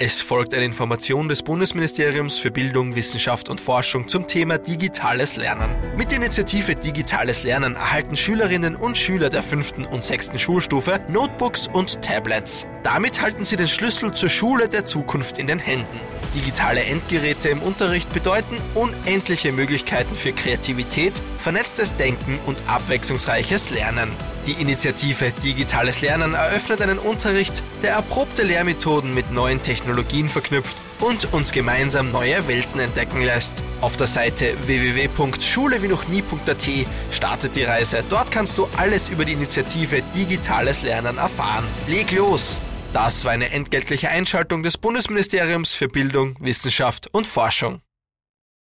Es folgt eine Information des Bundesministeriums für Bildung, Wissenschaft und Forschung zum Thema digitales Lernen. Mit der Initiative Digitales Lernen erhalten Schülerinnen und Schüler der fünften und sechsten Schulstufe Notebooks und Tablets. Damit halten sie den Schlüssel zur Schule der Zukunft in den Händen. Digitale Endgeräte im Unterricht bedeuten unendliche Möglichkeiten für Kreativität, vernetztes Denken und abwechslungsreiches Lernen. Die Initiative Digitales Lernen eröffnet einen Unterricht, der erprobte Lehrmethoden mit neuen Technologien verknüpft und uns gemeinsam neue Welten entdecken lässt. Auf der Seite www.schulewieноchnie.at startet die Reise. Dort kannst du alles über die Initiative Digitales Lernen erfahren. Leg los! Das war eine entgeltliche Einschaltung des Bundesministeriums für Bildung, Wissenschaft und Forschung.